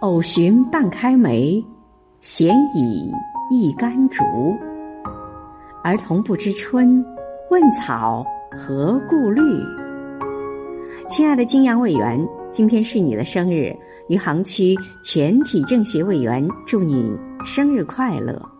偶寻半开梅闲倚一竿竹儿童不知春问草何故绿。亲爱的金阳委员今天是你的生日余杭区全体政协委员祝你生日快乐。